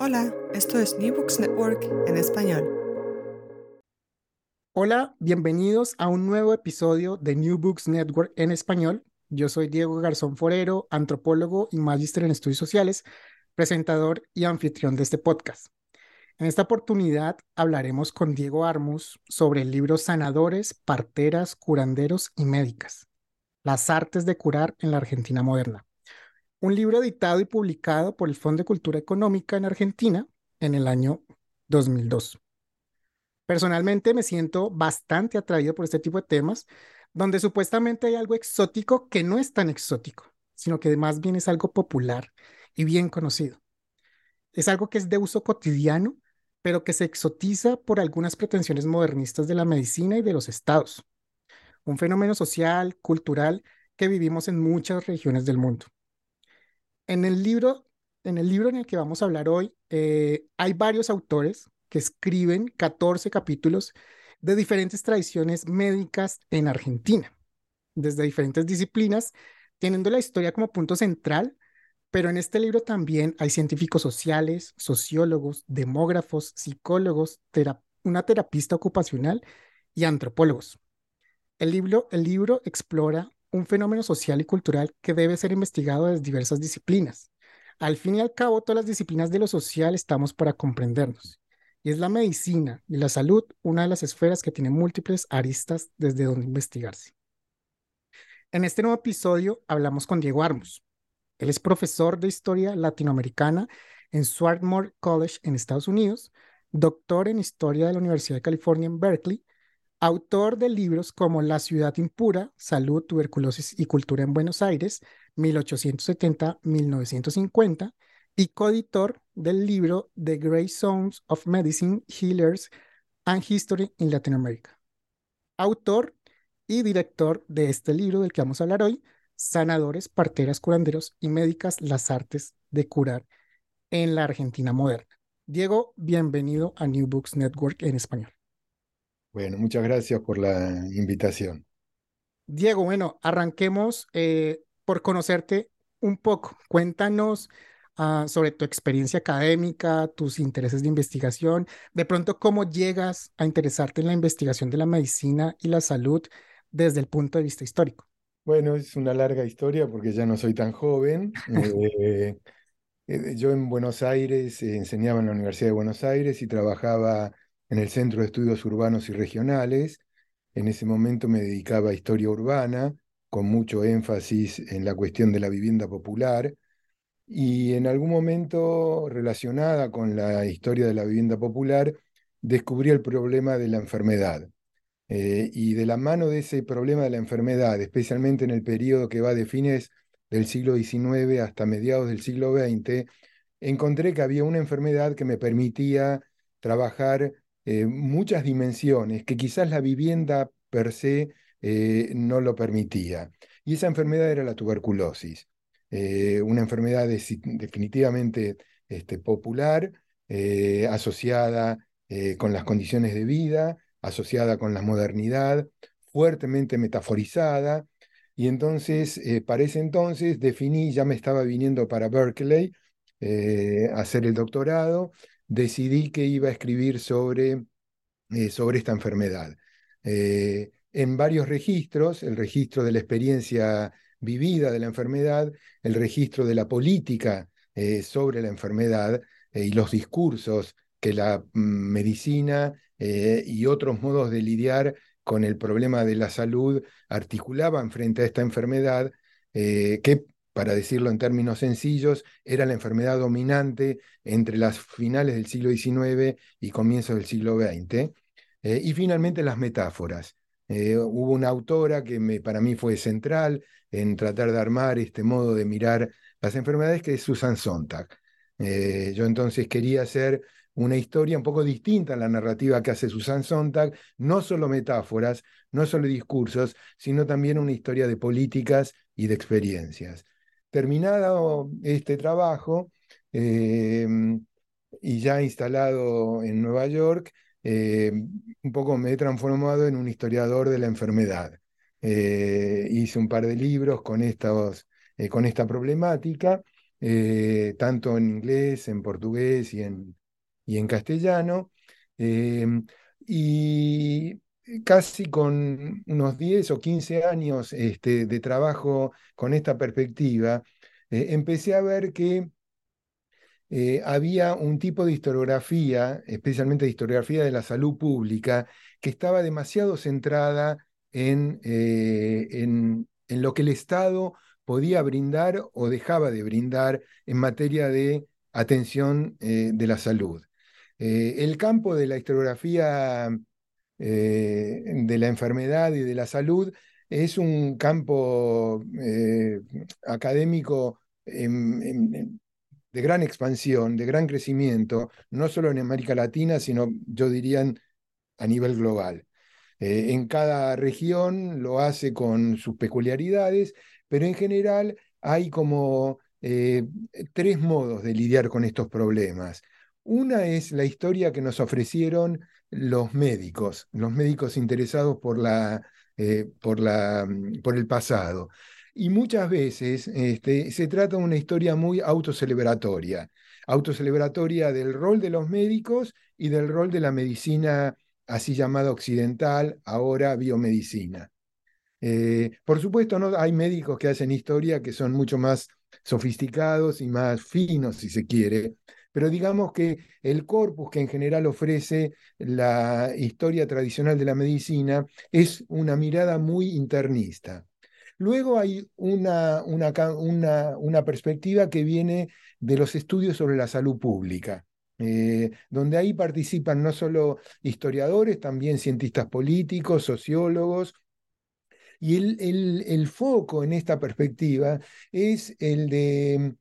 Hola, esto es New Books Network en español. Hola, bienvenidos a un nuevo episodio de New Books Network en español. Yo soy Diego Garzón Forero, antropólogo y magíster en estudios sociales, presentador y anfitrión de este podcast. En esta oportunidad hablaremos con Diego Armus sobre el libro Sanadores, Parteras, Curanderos y Médicas, las artes de curar en la Argentina moderna un libro editado y publicado por el Fondo de Cultura Económica en Argentina en el año 2002. Personalmente me siento bastante atraído por este tipo de temas, donde supuestamente hay algo exótico que no es tan exótico, sino que más bien es algo popular y bien conocido. Es algo que es de uso cotidiano, pero que se exotiza por algunas pretensiones modernistas de la medicina y de los estados. Un fenómeno social, cultural, que vivimos en muchas regiones del mundo. En el libro, en el libro en el que vamos a hablar hoy, eh, hay varios autores que escriben 14 capítulos de diferentes tradiciones médicas en Argentina, desde diferentes disciplinas, teniendo la historia como punto central, pero en este libro también hay científicos sociales, sociólogos, demógrafos, psicólogos, una terapista ocupacional y antropólogos. El libro, el libro explora un fenómeno social y cultural que debe ser investigado desde diversas disciplinas. Al fin y al cabo, todas las disciplinas de lo social estamos para comprendernos. Y es la medicina y la salud una de las esferas que tiene múltiples aristas desde donde investigarse. En este nuevo episodio hablamos con Diego Armos. Él es profesor de Historia Latinoamericana en Swarthmore College en Estados Unidos, doctor en Historia de la Universidad de California en Berkeley autor de libros como La ciudad impura, Salud, Tuberculosis y Cultura en Buenos Aires, 1870-1950, y coeditor del libro The Grey Zones of Medicine, Healers and History in Latin America. Autor y director de este libro del que vamos a hablar hoy, Sanadores, Parteras, Curanderos y Médicas, las artes de curar en la Argentina moderna. Diego, bienvenido a New Books Network en español. Bueno, muchas gracias por la invitación. Diego, bueno, arranquemos eh, por conocerte un poco. Cuéntanos ah, sobre tu experiencia académica, tus intereses de investigación, de pronto cómo llegas a interesarte en la investigación de la medicina y la salud desde el punto de vista histórico. Bueno, es una larga historia porque ya no soy tan joven. Eh, eh, yo en Buenos Aires enseñaba en la Universidad de Buenos Aires y trabajaba en el Centro de Estudios Urbanos y Regionales. En ese momento me dedicaba a historia urbana, con mucho énfasis en la cuestión de la vivienda popular. Y en algún momento relacionada con la historia de la vivienda popular, descubrí el problema de la enfermedad. Eh, y de la mano de ese problema de la enfermedad, especialmente en el periodo que va de fines del siglo XIX hasta mediados del siglo XX, encontré que había una enfermedad que me permitía trabajar eh, muchas dimensiones que quizás la vivienda per se eh, no lo permitía. Y esa enfermedad era la tuberculosis, eh, una enfermedad definitivamente este, popular, asociada con las condiciones de vida, asociada con la modernidad, fuertemente metaforizada. Y entonces, para ese entonces, definí, ya me estaba viniendo para Berkeley a hacer el doctorado, decidí que iba a escribir sobre, eh, sobre esta enfermedad. Eh, en varios registros, el registro de la experiencia vivida de la enfermedad, el registro de la política eh, sobre la enfermedad y los discursos que la mm, medicina y otros modos de lidiar con el problema de la salud articulaban frente a esta enfermedad, que para decirlo en términos sencillos, era la enfermedad dominante entre las finales del siglo XIX y comienzos del siglo XX. Eh, y finalmente las metáforas. Eh, hubo una autora que para mí fue central en tratar de armar este modo de mirar las enfermedades, que es Susan Sontag. Eh, yo entonces quería hacer una historia un poco distinta a la narrativa que hace Susan Sontag, no solo metáforas, no solo discursos, sino también una historia de políticas y de experiencias. Terminado este trabajo em, y ya instalado en Nueva York, em, un poco me he transformado en un historiador de la enfermedad. Eh, hice un par de libros con, estos, eh, con esta problemática eh, tanto en inglés, en portugués y en, y en castellano. Y casi con unos 10 o 15 años este, de trabajo con esta perspectiva, eh, empecé a ver que eh, había un tipo de historiografía, especialmente de historiografía de la salud pública, que estaba demasiado centrada en, en, lo que el Estado podía brindar o dejaba de brindar en materia de atención eh, de la salud. Eh, el campo de la historiografía eh, de la enfermedad y de la salud es un campo académico de gran expansión, de gran crecimiento, no solo en América Latina, sino yo diría a nivel global. en cada región lo hace con sus peculiaridades, pero en general hay como eh, tres modos de lidiar con estos problemas. Una es la historia que nos ofrecieron los médicos, los médicos interesados por, la, eh, por, la, mm, por el pasado. Y muchas veces este, se trata de una historia muy autocelebratoria, autocelebratoria del rol de los médicos y del rol de la medicina así llamada occidental, ahora biomedicina. Eh, por supuesto, ¿no? hay médicos que hacen historia que son mucho más sofisticados y más finos, si se quiere, pero digamos que el corpus que en general ofrece la historia tradicional de la medicina es una mirada muy internista. Luego hay una, una, una, perspectiva que viene de los estudios sobre la salud pública. Eh, donde ahí participan no solo historiadores, también cientistas políticos, sociólogos, y el, foco en esta perspectiva es el de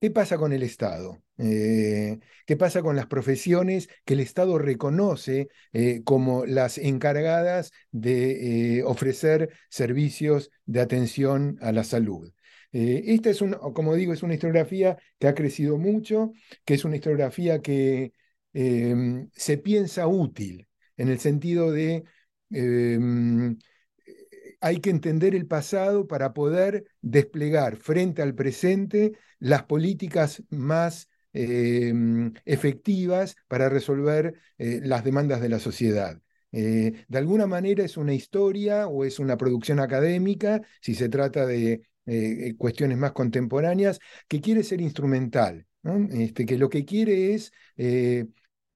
qué pasa con el Estado. Eh, ¿Qué pasa con las profesiones que el Estado reconoce eh, como las encargadas de eh, ofrecer servicios de atención a la salud? esta es, un, como digo, es una historiografía que ha crecido mucho, que es una historiografía que em, se piensa útil en el sentido de em, hay que entender el pasado para poder desplegar frente al presente las políticas más em, efectivas para resolver eh, las demandas de la sociedad. Eh, de alguna manera es una historia o es una producción académica, si se trata de eh, cuestiones más contemporáneas, que quiere ser instrumental, este, que lo que quiere es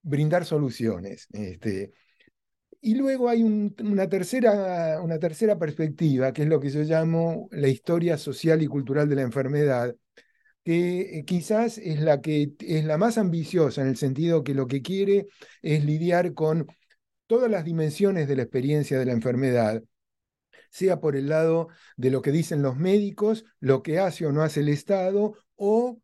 brindar soluciones. Este, y luego hay una, tercera, una tercera perspectiva, que es lo que yo llamo la historia social y cultural de la enfermedad, que eh, quizás es la que es la más ambiciosa en el sentido que lo que quiere es lidiar con todas las dimensiones de la experiencia de la enfermedad, sea por el lado de lo que dicen los médicos, lo que hace o no hace el Estado o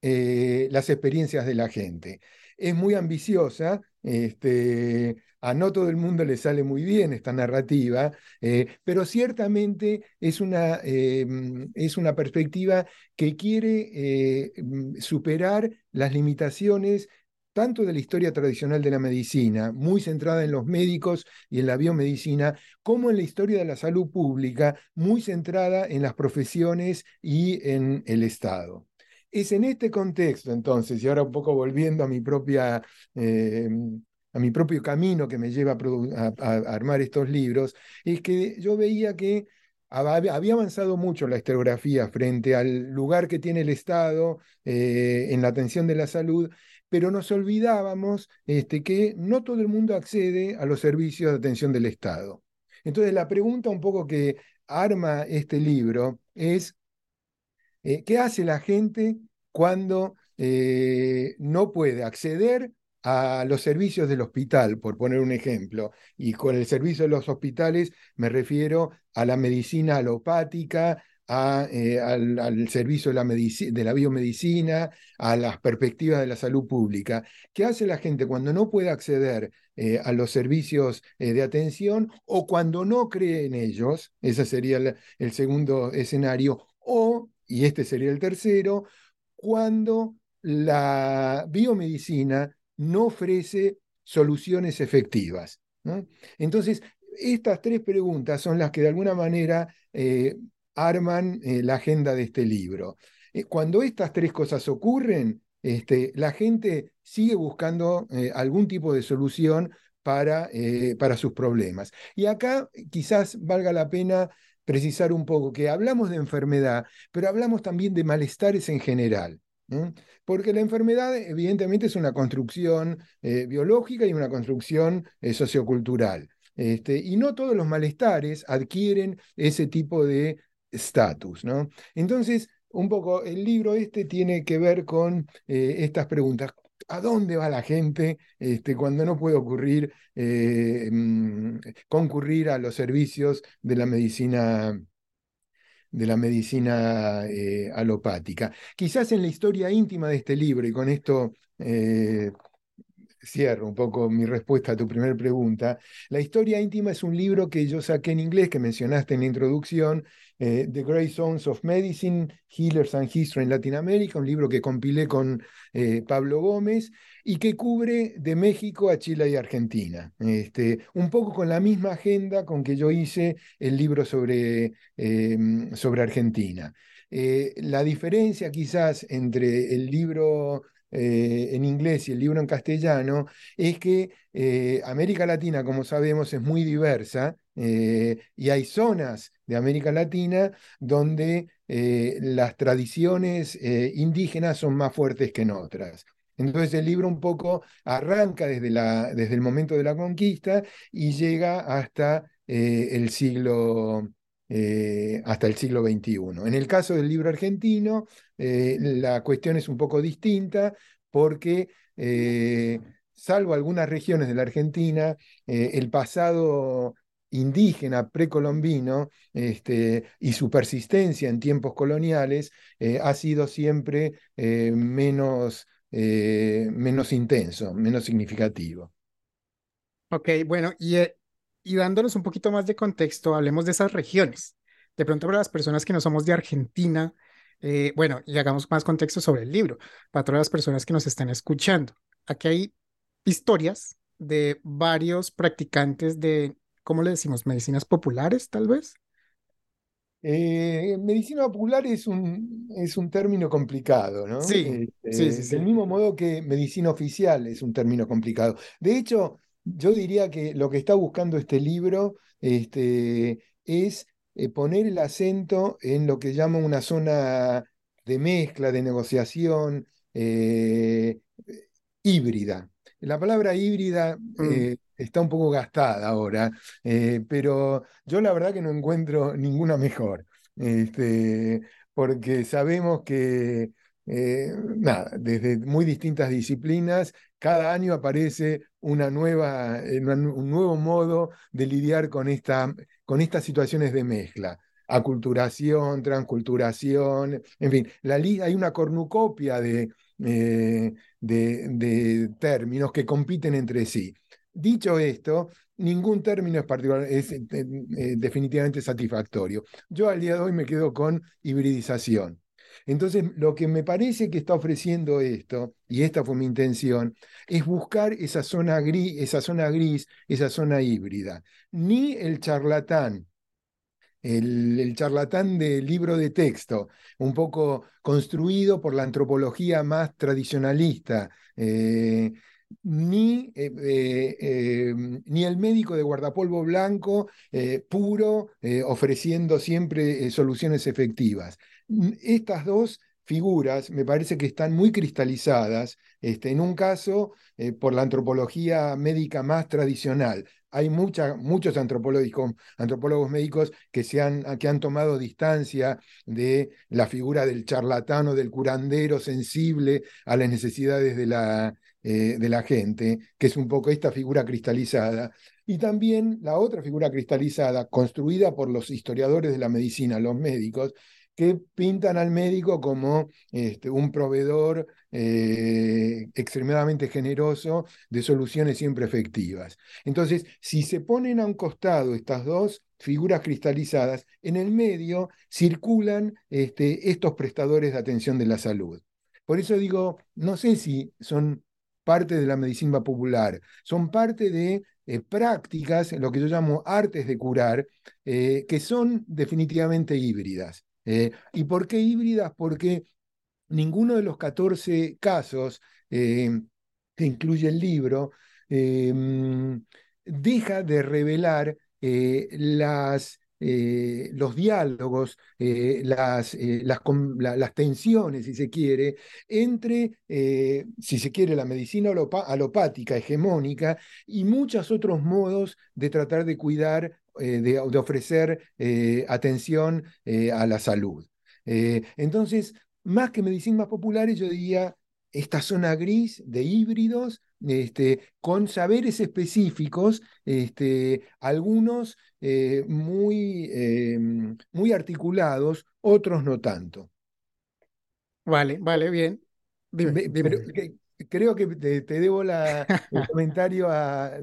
eh, las experiencias de la gente. Es muy ambiciosa, este, a no todo el mundo le sale muy bien esta narrativa, eh, pero ciertamente es una, em, es una perspectiva que quiere eh, mm, superar las limitaciones tanto de la historia tradicional de la medicina, muy centrada en los médicos y en la biomedicina, como en la historia de la salud pública, muy centrada en las profesiones y en el Estado. Es en este contexto, entonces, y ahora un poco volviendo a mi propia a mi propio camino que me lleva a, armar estos libros, es que yo veía que había avanzado mucho la historiografía frente al lugar que tiene el Estado eh, en la atención de la salud, pero nos olvidábamos este, que no todo el mundo accede a los servicios de atención del Estado. Entonces la pregunta un poco que arma este libro es, eh, ¿qué hace la gente cuando eh, no puede acceder a los servicios del hospital, por poner un ejemplo. Y con el servicio de los hospitales me refiero a la medicina alopática, eh, al, servicio de la, de la, biomedicina, a las perspectivas de la salud pública. ¿Qué hace la gente cuando no puede acceder eh, a los servicios eh, de atención o cuando no cree en ellos? Ese sería el segundo escenario. O, y este sería el tercero, cuando la biomedicina no ofrece soluciones efectivas. Entonces, estas tres preguntas son las que de alguna manera eh, arman eh, la agenda de este libro. cuando estas tres cosas ocurren, este, la gente sigue buscando algún tipo de solución para, para sus problemas. Y acá quizás valga la pena precisar un poco que hablamos de enfermedad, pero hablamos también de malestares en general. Porque la enfermedad evidentemente es una construcción eh, biológica y una construcción eh, sociocultural. Este, y no todos los malestares adquieren ese tipo de estatus. ¿no? Entonces, un poco el libro este tiene que ver con eh, estas preguntas. ¿A dónde va la gente este, cuando no puede ocurrir, mm, concurrir a los servicios de la medicina de la medicina eh, alopática. Quizás en la historia íntima de este libro, y con esto eh, cierro un poco mi respuesta a tu primera pregunta, la historia íntima es un libro que yo saqué en inglés, que mencionaste en la introducción, eh, The Great Zones of Medicine, Healers and History en Latinoamérica, un libro que compilé con Pablo Gómez y que cubre de México a Chile y Argentina. Este, un poco con la misma agenda con que yo hice el libro sobre, em, sobre Argentina. Eh, la diferencia quizás entre el libro en inglés y el libro en castellano es que América Latina, como sabemos, es muy diversa eh, y hay zonas de América Latina donde eh, las tradiciones eh, indígenas son más fuertes que en otras. Entonces el libro un poco arranca desde, la, desde el momento de la conquista y llega hasta el siglo hasta el siglo XXI. En el caso del libro argentino, la cuestión es un poco distinta porque, salvo algunas regiones de la Argentina, el pasado indígena precolombino este, y su persistencia en tiempos coloniales eh, ha sido siempre eh, menos, eh, menos intenso, menos significativo. Ok, bueno, y, y dándonos un poquito más de contexto, hablemos de esas regiones. De pronto para las personas que no somos de Argentina, bueno, y hagamos más contexto sobre el libro, para todas las personas que nos están escuchando. Aquí hay historias de varios practicantes de ¿cómo le decimos? ¿Medicinas populares, tal vez? Eh, medicina popular es un, es un término complicado, ¿no? Sí, sí, sí, Del mismo modo que medicina oficial es un término complicado. De hecho, yo diría que lo que está buscando este libro este, es eh, poner el acento en lo que llama una zona de mezcla, de negociación eh, híbrida. La palabra híbrida mm. está un poco gastada ahora, eh, pero yo la verdad que no encuentro ninguna mejor, este, porque sabemos que, eh, nada, desde muy distintas disciplinas, cada año aparece una nueva, eh, un nuevo modo de lidiar con, esta, con estas situaciones de mezcla. Aculturación, transculturación, en fin, la, hay una cornucopia de, de, de, términos que compiten entre sí. Dicho esto, ningún término es, particular, es eh, eh, definitivamente satisfactorio. Yo al día de hoy me quedo con hibridización. Entonces, lo que me parece que está ofreciendo esto, y esta fue mi intención, es buscar esa zona gris, esa zona, gris, esa zona híbrida. Ni el charlatán, el, charlatán del libro de texto, un poco construido por la antropología más tradicionalista, eh, ni, eh, eh, ni el médico de guardapolvo blanco puro ofreciendo siempre soluciones efectivas. Estas dos figuras me parece que están muy cristalizadas, este, en un caso por la antropología médica más tradicional. Hay muchos antropólogos, médicos que, se han, que han tomado distancia de la figura del charlatano, del curandero sensible a las necesidades de la, eh, de la gente, que es un poco esta figura cristalizada, y también la otra figura cristalizada, construida por los historiadores de la medicina, los médicos, que pintan al médico como este, un proveedor eh, extremadamente generoso de soluciones siempre efectivas. Entonces, si se ponen a un costado estas dos figuras cristalizadas, en el medio circulan este, estos prestadores de atención de la salud. Por eso digo, no sé si son parte de la medicina popular, son parte de eh, prácticas, lo que yo llamo artes de curar, eh, que son definitivamente híbridas. Eh, ¿Y por qué híbridas? Porque ninguno de los 14 casos que incluye el libro em, deja de revelar las eh, los diálogos, eh, las, eh, las, las, tensiones, si se quiere, entre, si se quiere, la medicina alopática hegemónica y muchos otros modos de tratar de cuidar, de, de, ofrecer atención a la salud. entonces, más que medicinas populares, yo diría esta zona gris de híbridos este, con saberes específicos, este, algunos eh, muy, muy articulados, otros no tanto. Vale, vale, bien. Creo que te, debo la, el comentario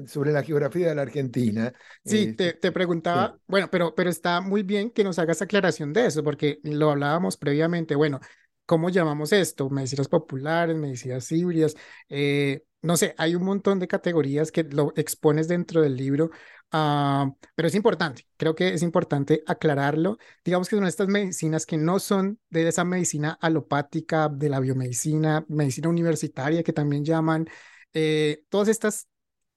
sobre la geografía de la Argentina. Sí, te, este, preguntaba, bueno, pero, pero está muy bien que nos hagas aclaración de eso, porque lo hablábamos previamente. Bueno, ¿cómo llamamos esto? Medicinas populares, medicinas híbridas. Eh, no sé, hay un montón de categorías que lo expones dentro del libro, ah, pero es importante, creo que es importante aclararlo. Digamos que son estas medicinas que no son de esa medicina alopática, de la biomedicina, medicina universitaria que también llaman. Eh, todas estas,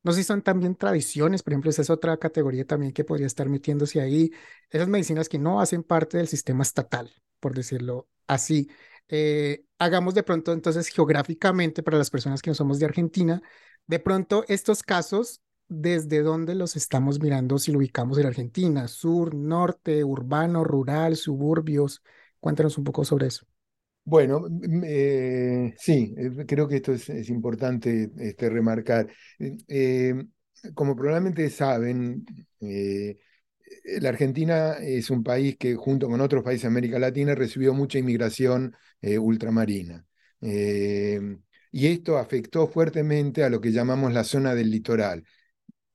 no sé si son también tradiciones, por ejemplo, esa es otra categoría también que podría estar metiéndose ahí. Esas medicinas que no hacen parte del sistema estatal, por decirlo así. Eh, hagamos de pronto entonces geográficamente para las personas que no somos de Argentina, de pronto estos casos, ¿desde dónde los estamos mirando si lo ubicamos en Argentina? Sur, norte, urbano, rural, suburbios. Cuéntanos un poco sobre eso. Bueno, eh, sí, eh, creo que esto es, importante este, remarcar. como probablemente saben, la Argentina es un país que junto con otros países de América Latina recibió mucha inmigración eh, ultramarina. Eh, y esto afectó fuertemente a lo que llamamos la zona del litoral,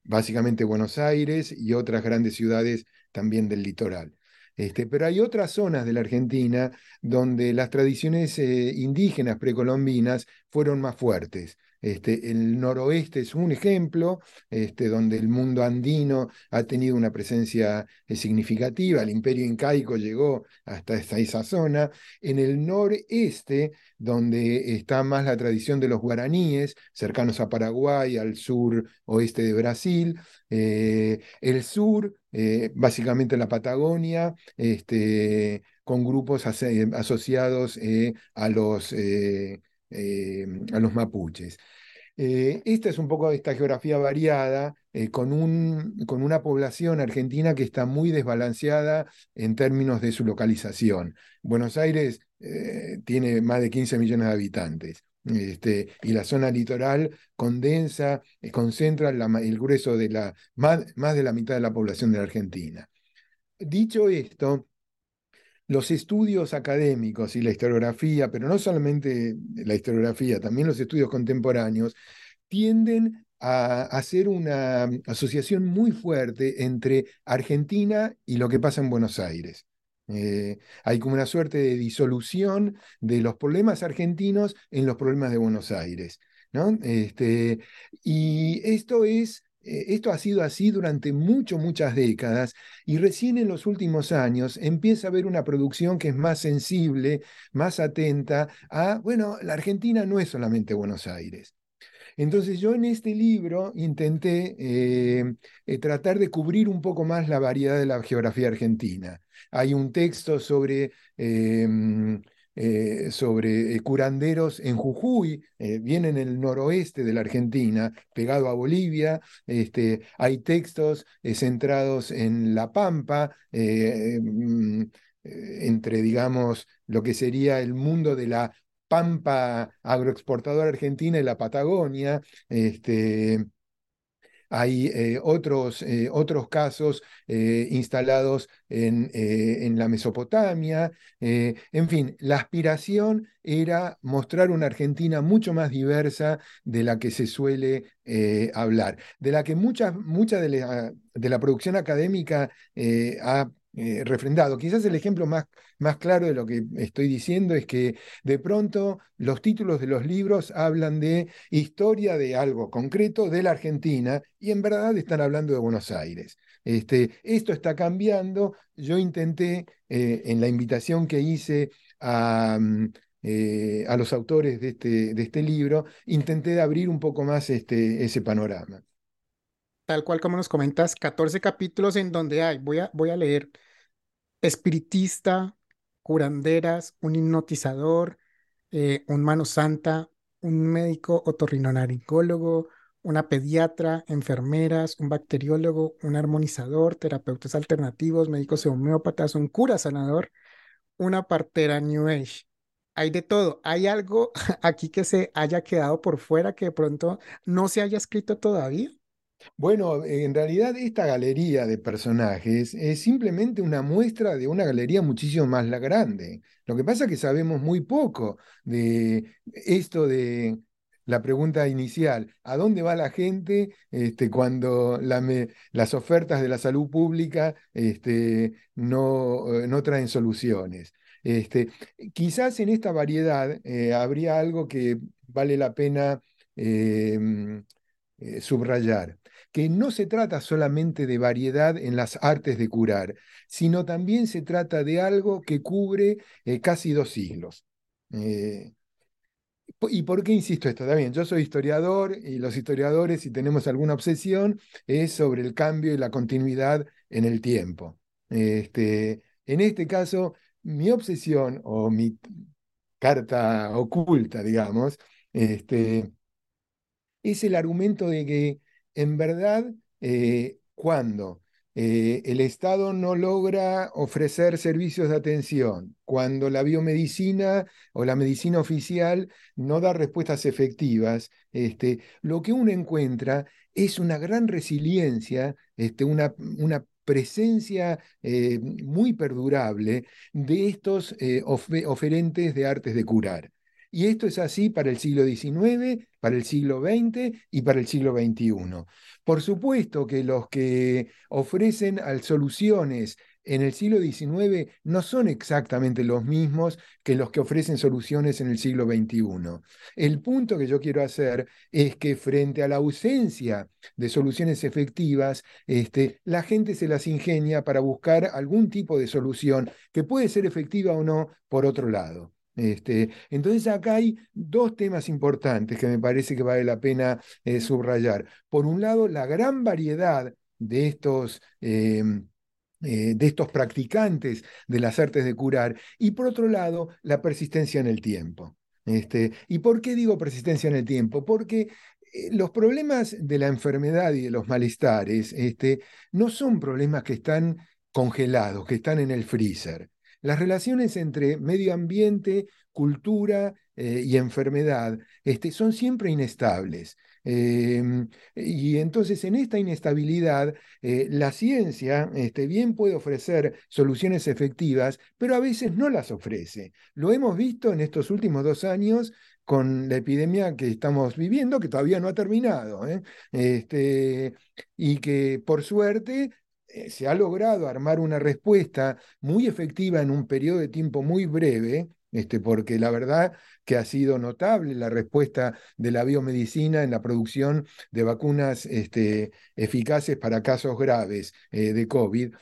básicamente Buenos Aires y otras grandes ciudades también del litoral. Este, pero hay otras zonas de la Argentina donde las tradiciones indígenas precolombinas fueron más fuertes. Este, el noroeste es un ejemplo, este, donde el mundo andino ha tenido una presencia eh, significativa, el imperio incaico llegó hasta esa zona. En el noreste, donde está más la tradición de los guaraníes, cercanos a Paraguay, al sur oeste de Brasil, eh, el sur, eh, básicamente la Patagonia, este, con grupos asociados a los a los mapuches. Eh, esta es un poco esta geografía variada, eh, con, un, con, una población argentina que está muy desbalanceada en términos de su localización. Buenos Aires tiene más de 15 millones de habitantes. Este, y la zona litoral condensa, concentra el grueso de la, más, más de la mitad de la población de la Argentina. Dicho esto, los estudios académicos y la historiografía, pero no solamente la historiografía, también los estudios contemporáneos, tienden a hacer una asociación muy fuerte entre Argentina y lo que pasa en Buenos Aires. Eh, hay como una suerte de disolución de los problemas argentinos en los problemas de Buenos Aires. ¿no? Este, y esto es esto ha sido así durante mucho, muchas décadas y recién en los últimos años empieza a haber una producción que es más sensible, más atenta a, bueno, la Argentina no es solamente Buenos Aires. Entonces yo en este libro intenté eh, eh, tratar de cubrir un poco más la variedad de la geografía argentina. Hay un texto sobre eh, sobre eh, curanderos en Jujuy, eh, viene en el noroeste de la Argentina, pegado a Bolivia. Este, hay textos centrados en La Pampa, mm, entre, digamos, lo que sería el mundo de la Pampa agroexportadora argentina y la Patagonia. Este, hay eh, otros, eh, otros casos eh, instalados en, en, la Mesopotamia. en fin, la aspiración era mostrar una Argentina mucho más diversa de la que se suele hablar, de la que mucha, mucha de, la, de la producción académica ha eh, refrendado. Quizás el ejemplo más, más claro de lo que estoy diciendo es que de pronto los títulos de los libros hablan de historia de algo concreto de la Argentina y en verdad están hablando de Buenos Aires. Este, esto está cambiando. Yo intenté, eh, en la invitación que hice a, mm, eh, a los autores de este, de este libro, intenté abrir un poco más este, ese panorama. Tal cual como nos comentas, 14 capítulos en donde hay, voy a, voy a leer, espiritista, curanderas, un hipnotizador, eh, un mano santa, un médico otorrinolaringólogo, una pediatra, enfermeras, un bacteriólogo, un armonizador, terapeutas alternativos, médicos homeópatas, un cura sanador, una partera New Age. Hay de todo. Hay algo aquí que se haya quedado por fuera que de pronto no se haya escrito todavía. Bueno, en realidad esta galería de personajes es simplemente una muestra de una galería muchísimo más la grande. Lo que pasa es que sabemos muy poco de esto de la pregunta inicial, ¿a dónde va la gente este, cuando las ofertas de la salud pública este, no, eh, no, traen soluciones? Este, quizás en esta variedad eh, habría algo que vale la pena em, eh, subrayar que no se trata solamente de variedad en las artes de curar, sino también se trata de algo que cubre eh, casi dos siglos. Eh, ¿Y por qué insisto esto? También, yo soy historiador y los historiadores, si tenemos alguna obsesión, es sobre el cambio y la continuidad en el tiempo. Este, en este caso, mi obsesión o mi carta oculta, digamos, este, es el argumento de que en verdad, eh, cuando eh, el Estado no logra ofrecer servicios de atención, cuando la biomedicina o la medicina oficial no da respuestas efectivas, este, lo que uno encuentra es una gran resiliencia, este, una, presencia eh, muy perdurable de estos oferentes de artes de curar. Y esto es así para el siglo XIX, para el siglo XX y para el siglo XXI. Por supuesto que los que ofrecen soluciones en el siglo XIX no son exactamente los mismos que los que ofrecen soluciones en el siglo XXI. El punto que yo quiero hacer es que frente a la ausencia de soluciones efectivas, este, la gente se las ingenia para buscar algún tipo de solución que puede ser efectiva o no por otro lado. Este, entonces acá hay dos temas importantes que me parece que vale la pena eh, subrayar. Por un lado, la gran variedad de estos, em, eh, de estos practicantes de las artes de curar y por otro lado, la persistencia en el tiempo. Este, ¿Y por qué digo persistencia en el tiempo? Porque eh, los problemas de la enfermedad y de los malestares este, no son problemas que están congelados, que están en el freezer. Las relaciones entre medio ambiente, cultura eh, y enfermedad este, son siempre inestables. Em, y entonces en esta inestabilidad, eh, la ciencia este, bien puede ofrecer soluciones efectivas, pero a veces no las ofrece. Lo hemos visto en estos últimos dos años con la epidemia que estamos viviendo, que todavía no ha terminado, ¿eh? este, y que por suerte se ha logrado armar una respuesta muy efectiva en un periodo de tiempo muy breve, este, porque la verdad que ha sido notable la respuesta de la biomedicina en la producción de vacunas este, eficaces para casos graves eh, de COVID.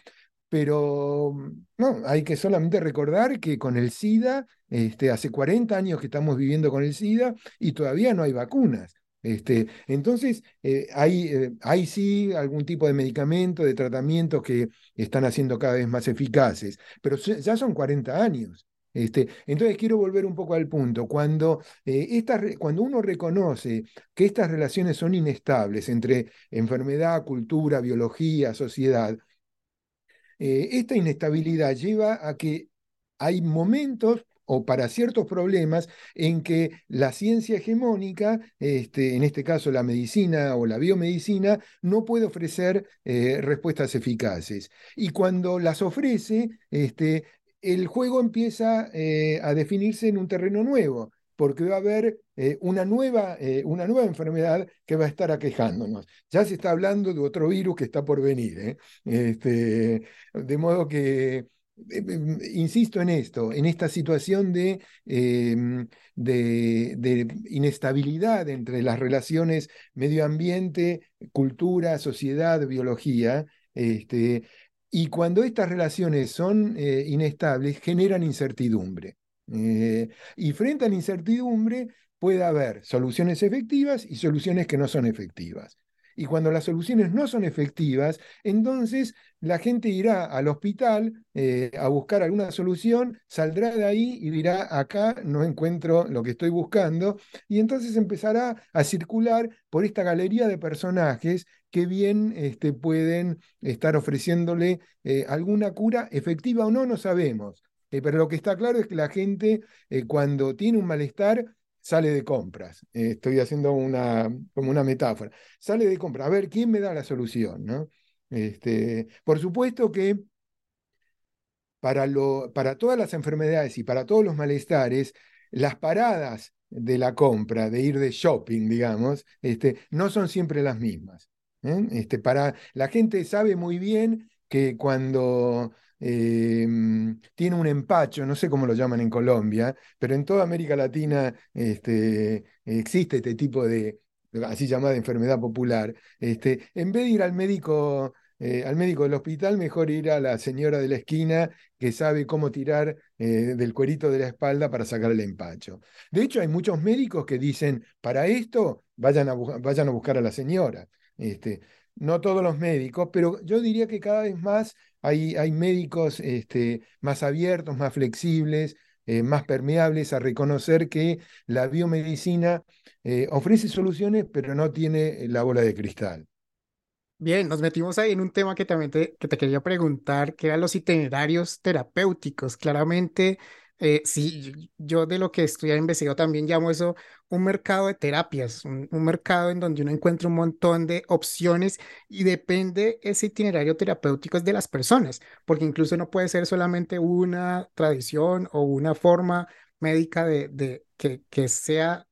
Pero no, hay que solamente recordar que con el SIDA, este, hace 40 años que estamos viviendo con el SIDA y todavía no hay vacunas. Este, entonces, eh, hay, eh, hay, sí algún tipo de medicamento, de tratamientos que están haciendo cada vez más eficaces, pero ya son 40 años. Este, entonces quiero volver un poco al punto. Cuando, eh, cuando uno reconoce que estas relaciones son inestables entre enfermedad, cultura, biología, sociedad, esta inestabilidad lleva a que hay momentos o para ciertos problemas en que la ciencia hegemónica, este, en este caso la medicina o la biomedicina, no puede ofrecer eh, respuestas eficaces. Y cuando las ofrece, este, el juego empieza eh, a definirse en un terreno nuevo porque va a haber eh, una, nueva, una nueva enfermedad que va a estar aquejándonos. Ya se está hablando de otro virus que está por venir. Este, de modo que insisto en esto, en esta situación em, de, de, inestabilidad entre las relaciones medio ambiente, cultura, sociedad, biología, este, y cuando estas relaciones son eh, inestables, generan incertidumbre. y frente a la incertidumbre puede haber soluciones efectivas y soluciones que no son efectivas. Y cuando las soluciones no son efectivas, entonces la gente irá al hospital eh, a buscar alguna solución, saldrá de ahí y dirá, acá no encuentro lo que estoy buscando, y entonces empezará a circular por esta galería de personajes que bien este, pueden estar ofreciéndole eh, alguna cura efectiva o no, no sabemos. Eh, pero lo que está claro es que la gente cuando tiene un malestar sale de compras. Estoy haciendo una, como una metáfora. Sale de compras. A ver, ¿quién me da la solución? ¿no? Este, por supuesto que para, lo, para todas las enfermedades y para todos los malestares, las paradas de la compra, de ir de shopping, digamos, este, no son siempre las mismas. ¿eh? Este, para, la gente sabe muy bien que cuando Em, tiene un empacho, no sé cómo lo llaman en Colombia, pero en toda América Latina este, existe este tipo de, así llamada enfermedad popular. Este, en vez de ir al médico, eh, al médico del hospital, mejor ir a la señora de la esquina que sabe cómo tirar eh, del cuerito de la espalda para sacar el empacho. De hecho, hay muchos médicos que dicen, para esto, vayan a, vayan a buscar a la señora. Este, no todos los médicos, pero yo diría que cada vez más hay, hay médicos este, más abiertos, más flexibles, eh, más permeables a reconocer que la biomedicina eh, ofrece soluciones, pero no tiene la bola de cristal. Bien, nos metimos ahí en un tema que también te, que te quería preguntar, que eran los itinerarios terapéuticos. Claramente, eh, sí, yo de lo que estoy investigado también llamo eso un mercado de terapias, un, mercado en donde uno encuentra un montón de opciones y depende ese itinerario terapéutico de las personas, porque incluso no puede ser solamente una tradición o una forma médica de, que sea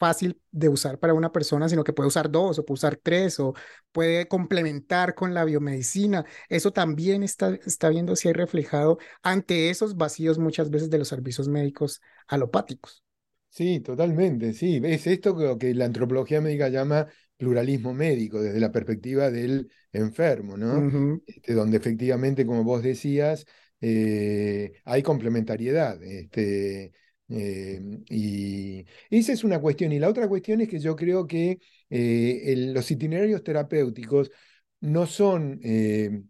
fácil de usar para una persona, sino que puede usar dos o puede usar tres o puede complementar con la biomedicina. Eso también está, está viendo si hay reflejado ante esos vacíos muchas veces de los servicios médicos alopáticos. Sí, totalmente, sí. Es esto que, la antropología médica llama pluralismo médico, desde la perspectiva del enfermo, ¿no? Este, donde efectivamente, como vos decías, eh, hay complementariedad. Este, Em, y esa es una cuestión. Y la otra cuestión es que yo creo que eh, los itinerarios terapéuticos no son, em,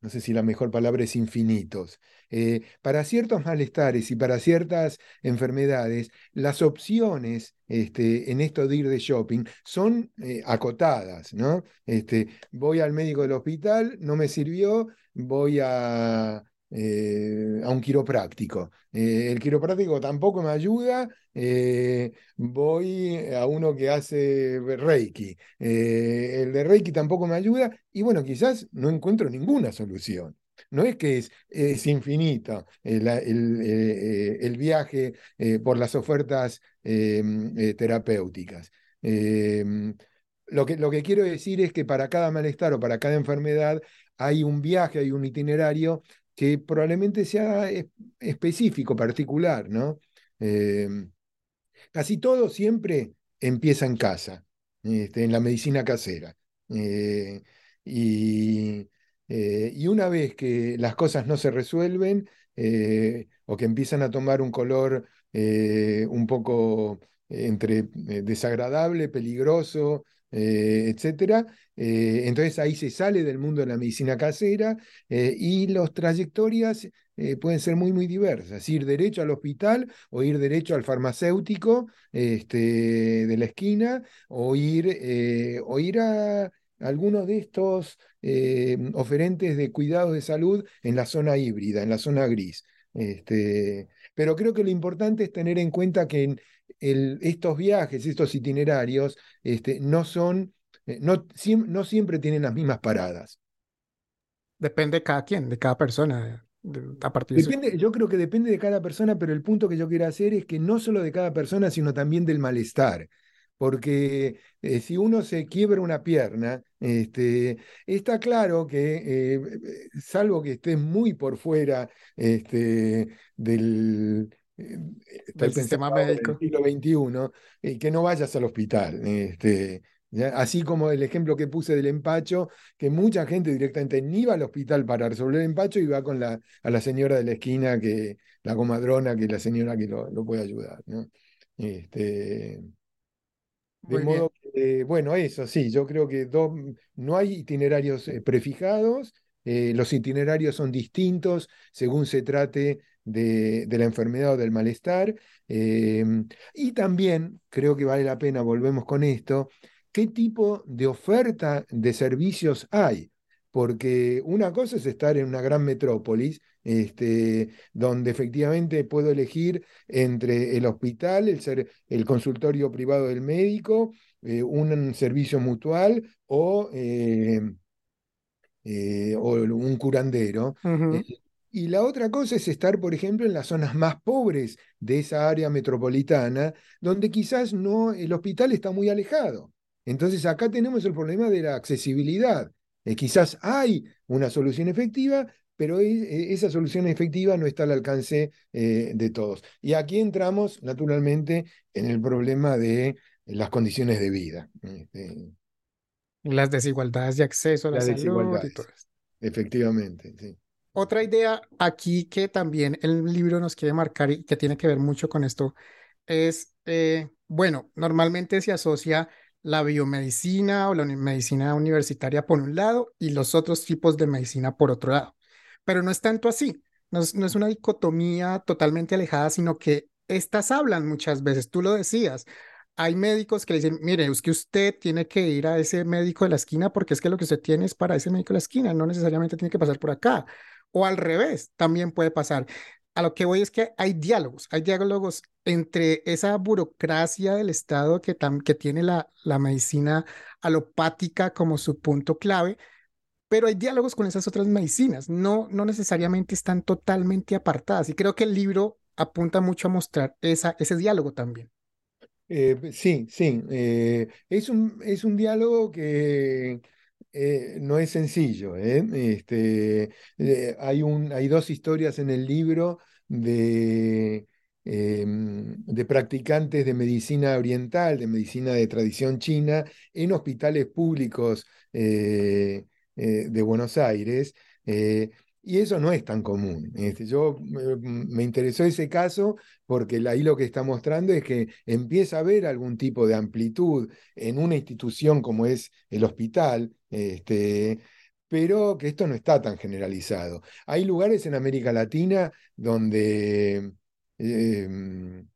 no sé si la mejor palabra es infinitos. Eh, para ciertos malestares y para ciertas enfermedades, las opciones este, en esto de ir de shopping son eh, acotadas, ¿no? Este, voy al médico del hospital, no me sirvió, voy a, eh, a un quiropráctico. Eh, el quiropráctico tampoco me ayuda, eh, voy a uno que hace Reiki. el de Reiki tampoco me ayuda y bueno, quizás no encuentro ninguna solución. No es que es, es infinito el, el, viaje por las ofertas terapéuticas. Lo que, lo que, quiero decir es que para cada malestar o para cada enfermedad hay un viaje, hay un itinerario que probablemente sea específico, particular, ¿no? Em, casi todo siempre empieza en casa, este, en la medicina casera. Eh, y, eh, y, una vez que las cosas no se resuelven eh, o que empiezan a tomar un color un poco entre desagradable, peligroso, eh, etcétera. Eh, entonces ahí se sale del mundo de la medicina casera eh, y las trayectorias pueden ser muy, muy diversas. Ir derecho al hospital o ir derecho al farmacéutico este, de la esquina o ir, o ir a algunos de estos oferentes de cuidados de salud en la zona híbrida, en la zona gris. Este, pero creo que lo importante es tener en cuenta que en, estos viajes, estos itinerarios, este, no son, eh, no, no, siempre tienen las mismas paradas. Depende de cada quien, de cada persona. a partir depende, Yo creo que depende de cada persona, pero el punto que yo quiero hacer es que no solo de cada persona, sino también del malestar. Porque eh, si uno se quiebra una pierna, este, está claro que, eh, salvo que estés muy por fuera este, del, del sistema médico. Del siglo XXI, que no vayas al hospital. Este, Así como el ejemplo que puse del empacho, que mucha gente directamente ni iba al hospital para resolver el empacho y va con la, a la señora de la esquina, que, la comadrona, que es la señora que lo, puede ayudar. ¿no? Este, de modo que, bueno, eso sí, yo creo que no hay itinerarios eh, prefijados, eh, los itinerarios son distintos según se trate de, la enfermedad o del malestar. Em, y también creo que vale la pena, volvemos con esto, qué tipo de oferta de servicios hay. Porque una cosa es estar en una gran metrópolis, este, donde efectivamente puedo elegir entre el hospital, el, el consultorio privado del médico, eh, un servicio mutual o, eh, eh, o un curandero. Y la otra cosa es estar, por ejemplo, en las zonas más pobres de esa área metropolitana, donde quizás no el hospital está muy alejado. Entonces acá tenemos el problema de la accesibilidad. Eh, quizás hay una solución efectiva, pero e, e, esa solución efectiva no está al alcance eh, de todos. Y aquí entramos, naturalmente, en el problema de las condiciones de vida. Este, las desigualdades de acceso a la salud y todo Efectivamente, sí. Otra idea aquí que también el libro nos quiere marcar y que tiene que ver mucho con esto es, eh, bueno, normalmente se asocia la biomedicina o la medicina universitaria por un lado y los otros tipos de medicina por otro lado. Pero no es tanto así, no es, no es una dicotomía totalmente alejada, sino que estas hablan muchas veces, tú lo decías, hay médicos que le dicen, mire, es que usted tiene que ir a ese médico de la esquina porque es que lo que usted tiene es para ese médico de la esquina, no necesariamente tiene que pasar por acá. O al revés, también puede pasar. A lo que voy es que hay diálogos, hay diálogos entre esa burocracia del Estado que, que tiene la, la medicina alopática como su punto clave, pero hay diálogos con esas otras medicinas, no, no necesariamente están totalmente apartadas. Y creo que el libro apunta mucho a mostrar esa, ese diálogo también. Eh, sí, sí. Eh, es, un, es un diálogo que eh, no es sencillo. ¿eh? Este, eh, hay, un, hay dos historias en el libro de, em, de practicantes de medicina oriental, de medicina de tradición china, en hospitales públicos de Buenos Aires. Y eso no es tan común. Este, yo me interesó ese caso porque ahí lo que está mostrando es que empieza a haber algún tipo de amplitud en una institución como es el hospital, este, pero que esto no está tan generalizado. Hay lugares en América Latina donde em,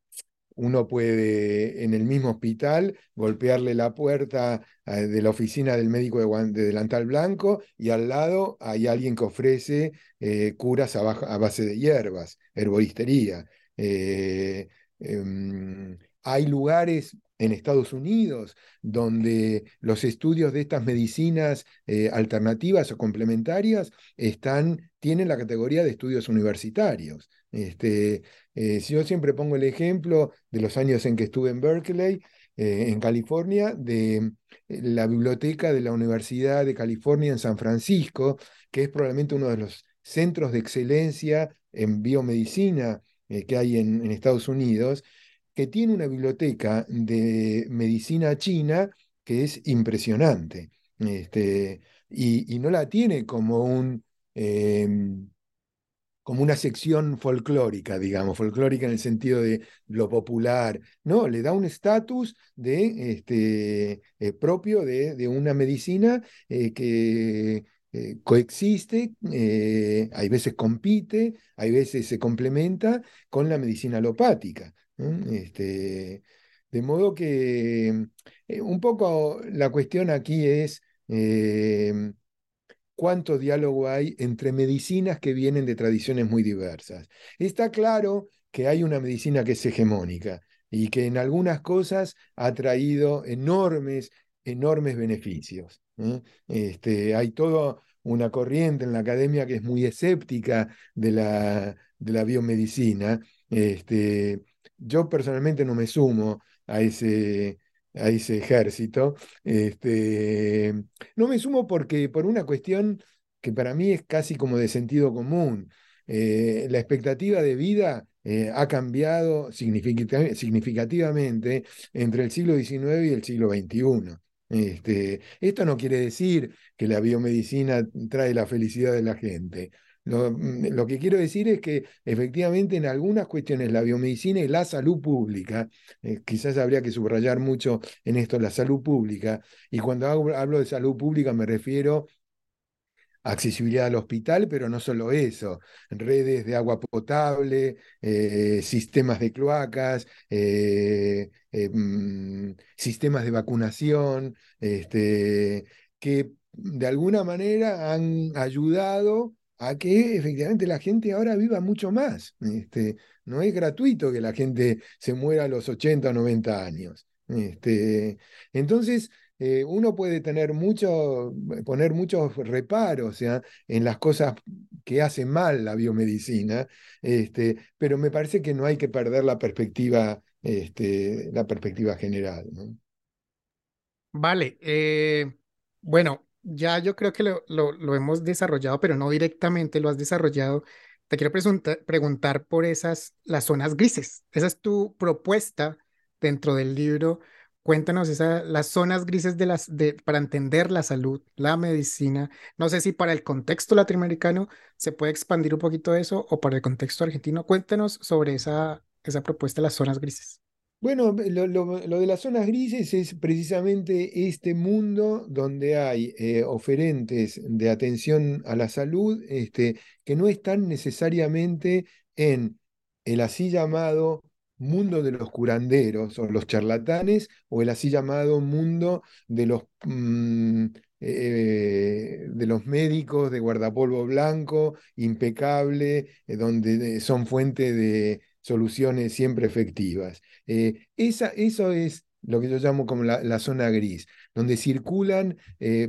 uno puede en el mismo hospital golpearle la puerta eh, de la oficina del médico de, delantal blanco y al lado hay alguien que ofrece eh, curas a, base de hierbas, herboristería. Eh, em, hay lugares en Estados Unidos donde los estudios de estas medicinas alternativas o complementarias están, tienen la categoría de estudios universitarios. Este, eh, yo siempre pongo el ejemplo de los años en que estuve en Berkeley, eh, en California, de eh, la biblioteca de la Universidad de California en San Francisco, que es probablemente uno de los centros de excelencia en biomedicina que hay en, Estados Unidos, que tiene una biblioteca de medicina china que es impresionante. Este, y, no la tiene como un em, como una sección folclórica, digamos, folclórica en el sentido de lo popular. No, le da un estatus de, este, eh, propio de, de, una medicina eh, que eh, coexiste, hay veces compite, hay veces se complementa con la medicina alopática. Este, de modo que un poco la cuestión aquí es cuánto diálogo hay entre medicinas que vienen de tradiciones muy diversas. Está claro que hay una medicina que es hegemónica y que en algunas cosas ha traído enormes, enormes beneficios. ¿eh? Este, hay toda una corriente en la academia que es muy escéptica de la, de la biomedicina. Este, yo personalmente no me sumo a ese, a ese ejército. Este, no me sumo porque por una cuestión que para mí es casi como de sentido común. Eh, la expectativa de vida eh, ha cambiado significativamente entre el siglo XIX y el siglo XXI. Este, esto no quiere decir que la biomedicina trae la felicidad de la gente. Lo, mm, lo, que quiero decir es que efectivamente en algunas cuestiones la biomedicina y la salud pública, eh, quizás habría que subrayar mucho en esto la salud pública, y cuando hablo de salud pública me refiero accesibilidad al hospital, pero no solo eso, redes de agua potable, eh, sistemas de cloacas, eh, mm, sistemas de vacunación, este, que de alguna manera han ayudado a que efectivamente la gente ahora viva mucho más. Este, no es gratuito que la gente se muera a los 80 o 90 años. Este, entonces, eh, uno puede tener mucho, poner muchos reparos en las cosas que hace mal la biomedicina, este, pero me parece que no hay que perder la perspectiva, este, la perspectiva general. Vale, eh, bueno, ya yo creo que lo, lo, hemos desarrollado, pero no directamente lo has desarrollado. Te quiero preguntar por esas, las zonas grises. Esa es tu propuesta dentro del libro Cuéntanos esa, las zonas grises de las, de, para entender la salud, la medicina. No sé si para el contexto latinoamericano se puede expandir un poquito eso o para el contexto argentino. Cuéntanos sobre esa, esa propuesta las zonas grises. Bueno, lo, de las zonas grises es precisamente este mundo donde hay eh, oferentes de atención a la salud este, que no están necesariamente en el así llamado mundo de los curanderos o los charlatanes o el así llamado mundo de los, mm, eh, de los médicos de guardapolvo blanco, impecable, eh, donde son fuente de soluciones siempre efectivas. Eh, esa, eso es lo que yo llamo como la, zona gris, donde circulan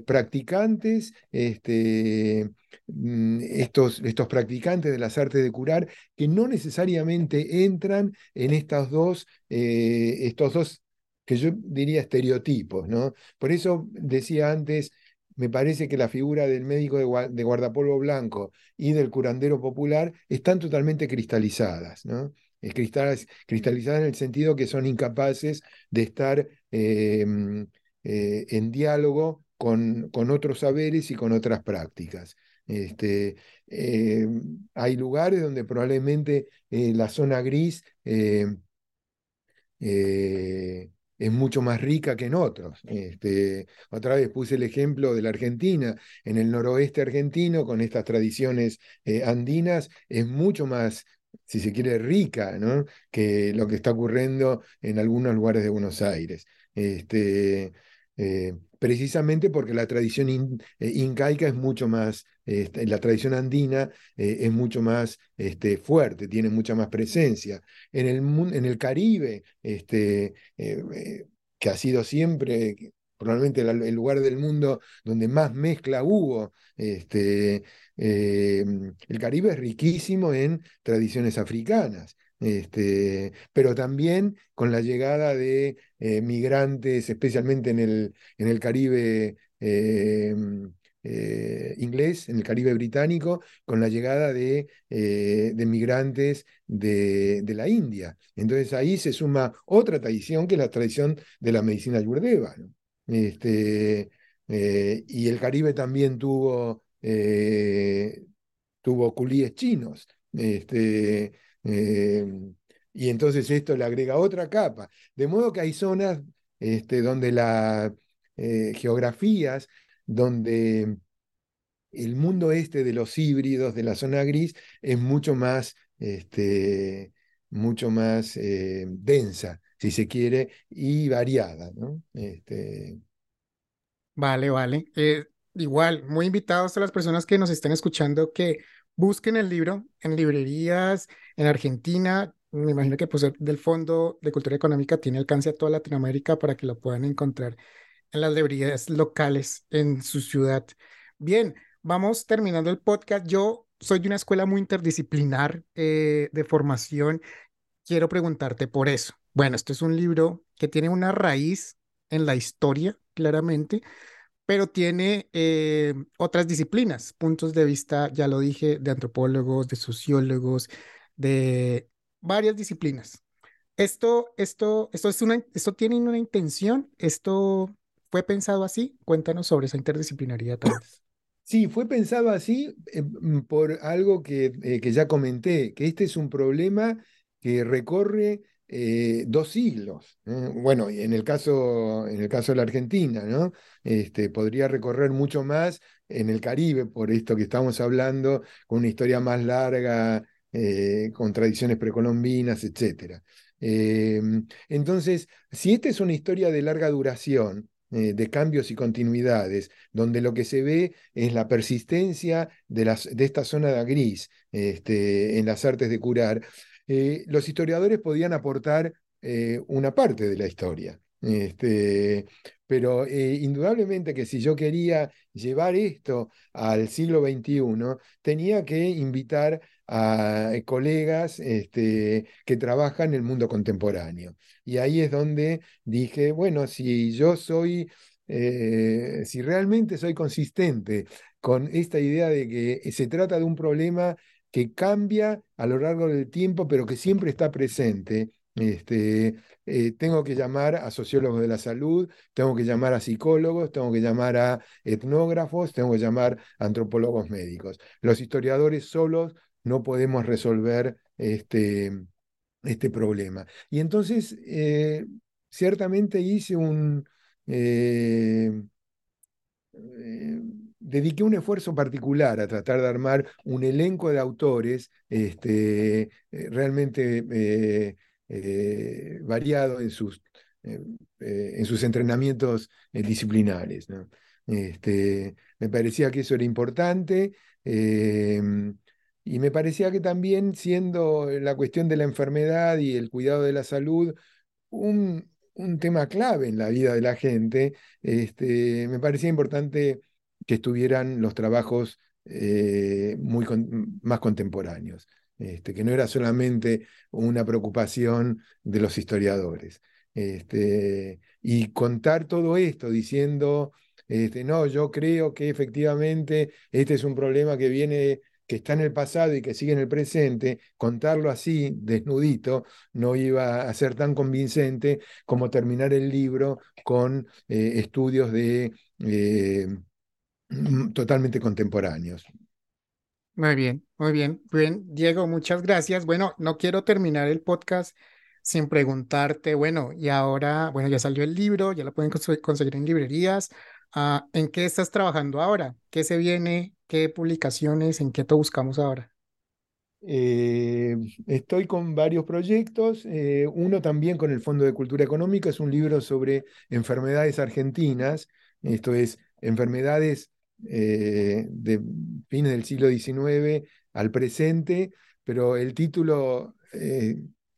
practicantes este, Mm, estos, estos practicantes de las artes de curar que no necesariamente entran en estas dos, eh, estos dos, que yo diría estereotipos, ¿no? Por eso decía antes, me parece que la figura del médico de, guardapolvo blanco y del curandero popular están totalmente cristalizadas, ¿no? Cristalizadas en el sentido que son incapaces de estar eh, mm, eh, en diálogo con, con, otros saberes y con otras prácticas. Este, eh, hay lugares donde probablemente eh, la zona gris eh, es mucho más rica que en otros. Este, otra vez puse el ejemplo de la Argentina. En el noroeste argentino, con estas tradiciones andinas, es mucho más si se quiere, rica, ¿no? que lo que está ocurriendo en algunos lugares de Buenos Aires. Este, precisamente porque la tradición eh, incaica es mucho más, este, la tradición andina eh, es mucho más este, fuerte, tiene mucha más presencia. En el, en el Caribe, este, eh, que ha sido siempre probablemente el lugar del mundo donde más mezcla hubo. Este, el Caribe es riquísimo en tradiciones africanas. Este, pero también con la llegada de eh, migrantes, especialmente en el, en el Caribe eh, eh, inglés, en el Caribe británico, con la llegada de, de migrantes de, de, la India. Entonces ahí se suma otra tradición que es la tradición de la medicina yurdeva. Este, y el Caribe también tuvo, tuvo culíes chinos. Este, Em, y entonces esto le agrega otra capa. De modo que hay zonas este, donde las eh, geografías, donde el mundo este de los híbridos, de la zona gris, es mucho más, mucho más eh, densa, si se quiere, y variada. ¿no? Este... Vale, vale. Eh, igual, muy invitados a las personas que nos estén escuchando que busquen el libro en librerías, en Argentina. Me imagino que pues, del Fondo de Cultura Económica tiene alcance a toda Latinoamérica para que lo puedan encontrar en las librerías locales en su ciudad. Bien, vamos terminando el podcast. Yo soy de una escuela muy interdisciplinar eh, de formación. Quiero preguntarte por eso. Bueno, esto es un libro que tiene una raíz en la historia, claramente, pero tiene eh, otras disciplinas, puntos de vista, ya lo dije, de antropólogos, de sociólogos, de varias disciplinas. Esto, esto, esto, es una, esto tiene una intención, esto ¿Fue pensado así? Cuéntanos sobre esa vez. Sí, fue pensado así eh, mm, por algo que, eh, que ya comenté, que este es un problema que recorre eh, dos siglos. Bueno, en el caso, en el caso de la Argentina, ¿no? Este, podría recorrer mucho más en el Caribe, por esto que estamos hablando, con una historia más larga, con tradiciones precolombinas, etc. Em, entonces, si esta es una historia de larga duración, eh, de cambios y continuidades, donde lo que se ve es la persistencia de, las, de esta zona gris este, en las artes de curar, eh, los historiadores podían aportar eh, una parte de la historia. Este, pero indudablemente que si yo quería llevar esto al siglo XXI, tenía que invitar a colegas este, que trabajan en el mundo contemporáneo. Y ahí es donde dije, bueno, si yo soy, eh, si realmente soy consistente con esta idea de que se trata de un problema que cambia a lo largo del tiempo, pero que siempre está presente, este, eh, tengo que llamar a sociólogos de la salud, tengo que llamar a psicólogos, tengo que llamar a etnógrafos, tengo que llamar a antropólogos médicos. Los historiadores solos no podemos resolver este, este problema. Y entonces, eh, ciertamente hice un... Eh, dediqué un esfuerzo particular a tratar de armar un elenco de autores este, realmente variado en sus, en sus entrenamientos disciplinares. Este, me parecía que eso era importante. Y me parecía que también siendo la cuestión de la enfermedad y el cuidado de la salud un, un tema clave en la vida de la gente, este, me parecía importante que estuvieran los trabajos eh, muy más contemporáneos, este, que no era solamente una preocupación de los historiadores. Este, y contar todo esto diciendo, este, no, yo creo que efectivamente este es un problema que viene que está en el pasado y que sigue en el presente, contarlo así, desnudito, no iba a ser tan convincente como terminar el libro con eh, estudios de eh, totalmente contemporáneos. Muy bien, muy bien. Bien, Diego, muchas gracias. Bueno, no quiero terminar el podcast sin preguntarte, bueno, y ahora, bueno, ya salió el libro, ya lo pueden conseguir en librerías. Ah, ¿En qué estás trabajando ahora? ¿Qué se viene ¿Qué publicaciones, en qué te buscamos ahora? Eh, estoy con varios proyectos, eh, uno también con el Fondo de Cultura Económica, es un libro sobre enfermedades argentinas, esto es, enfermedades eh, de fines del siglo XIX al presente, pero el título,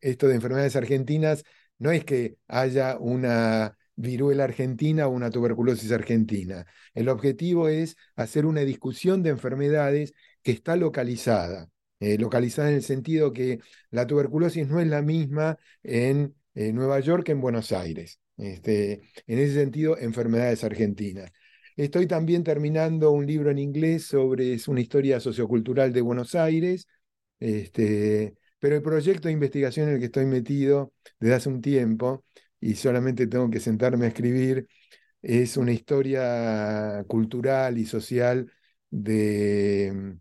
esto de enfermedades argentinas, no es que haya una viruela argentina o una tuberculosis argentina. El objetivo es hacer una discusión de enfermedades que está localizada. Eh, localizada en el sentido que la tuberculosis no es la misma en eh, Nueva York que en Buenos Aires. Este, en ese sentido, enfermedades argentinas. Estoy también terminando un libro en inglés sobre es una historia sociocultural de Buenos Aires, este, pero el proyecto de investigación en el que estoy metido desde hace un tiempo y solamente tengo que sentarme a escribir, es una historia cultural y social de,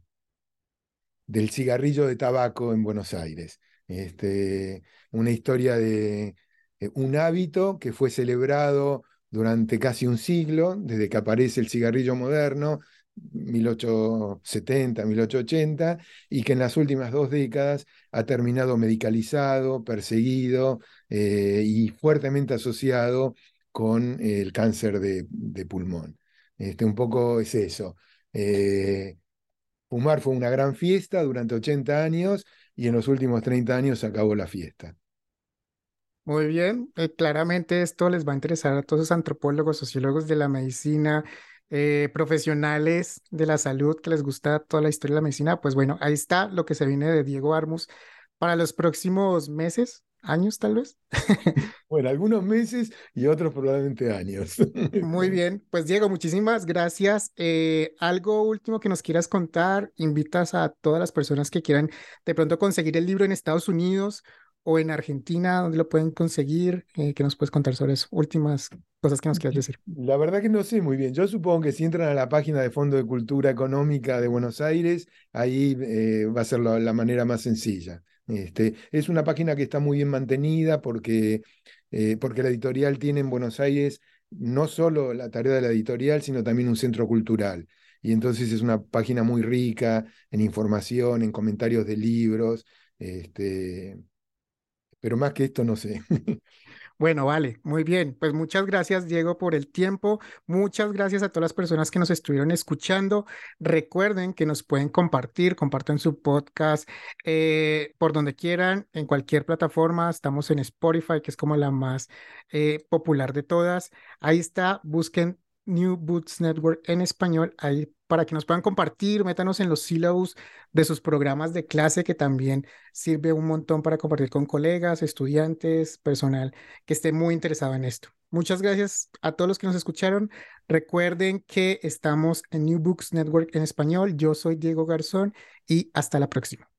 del cigarrillo de tabaco en Buenos Aires. Este, una historia de eh, un hábito que fue celebrado durante casi un siglo, desde que aparece el cigarrillo moderno, 1870, 1880, y que en las últimas dos décadas ha terminado medicalizado, perseguido eh, y fuertemente asociado con el cáncer de, pulmón. Este, un poco es eso. Eh, fumar fue una gran fiesta durante 80 años y en los últimos 30 años acabó la fiesta. Muy bien, eh, claramente esto les va a interesar a todos los antropólogos, sociólogos de la medicina, eh, profesionales de la salud que les gusta toda la historia de la medicina, pues bueno, ahí está lo que se viene de Diego Armus para los próximos meses, años tal vez. Bueno, algunos meses y otros probablemente años. Muy bien, pues Diego, muchísimas gracias. Eh, algo último que nos quieras contar, invitas a todas las personas que quieran de pronto conseguir el libro en Estados Unidos o en Argentina, ¿dónde lo pueden conseguir? Eh, ¿Qué nos puedes contar sobre eso? Últimas cosas que nos quieras decir. La verdad que no sé muy bien. Yo supongo que si entran a la página de Fondo de Cultura Económica de Buenos Aires, ahí eh, va a ser la, manera más sencilla. Este, es una página que está muy bien mantenida porque, eh, porque la editorial tiene en Buenos Aires no solo la tarea de la editorial, sino también un centro cultural. Y entonces es una página muy rica en información, en comentarios de libros, este, pero más que esto no sé. Bueno, vale, muy bien. Pues muchas gracias, Diego, por el tiempo. Muchas gracias a todas las personas que nos estuvieron escuchando. Recuerden que nos pueden compartir, compartan su podcast eh, por donde quieran, en cualquier plataforma. Estamos en Spotify, que es como la más eh, popular de todas. Ahí está, busquen New Books Network en español, ahí para que nos puedan compartir, métanos en los sílabos de sus programas de clase, que también sirve un montón para compartir con colegas, estudiantes, personal que esté muy interesado en esto. Muchas gracias a todos los que nos escucharon. Recuerden que estamos en New Books Network en español. Yo soy Diego Garzón y hasta la próxima.